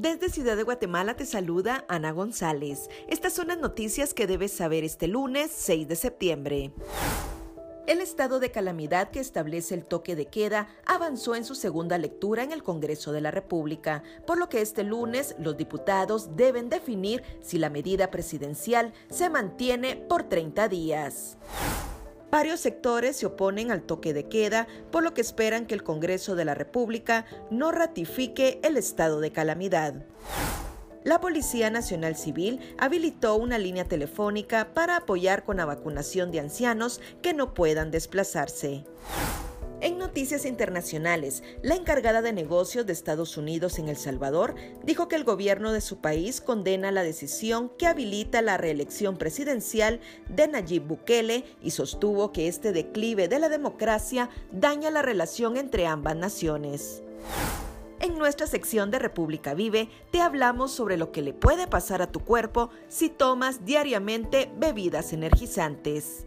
Desde Ciudad de Guatemala te saluda Ana González. Estas son las noticias que debes saber este lunes 6 de septiembre. El estado de calamidad que establece el toque de queda avanzó en su segunda lectura en el Congreso de la República, por lo que este lunes los diputados deben definir si la medida presidencial se mantiene por 30 días. Varios sectores se oponen al toque de queda, por lo que esperan que el Congreso de la República no ratifique el estado de calamidad. La Policía Nacional Civil habilitó una línea telefónica para apoyar con la vacunación de ancianos que no puedan desplazarse. En noticias internacionales, la encargada de negocios de Estados Unidos en El Salvador dijo que el gobierno de su país condena la decisión que habilita la reelección presidencial de Nayib Bukele y sostuvo que este declive de la democracia daña la relación entre ambas naciones. En nuestra sección de República Vive te hablamos sobre lo que le puede pasar a tu cuerpo si tomas diariamente bebidas energizantes.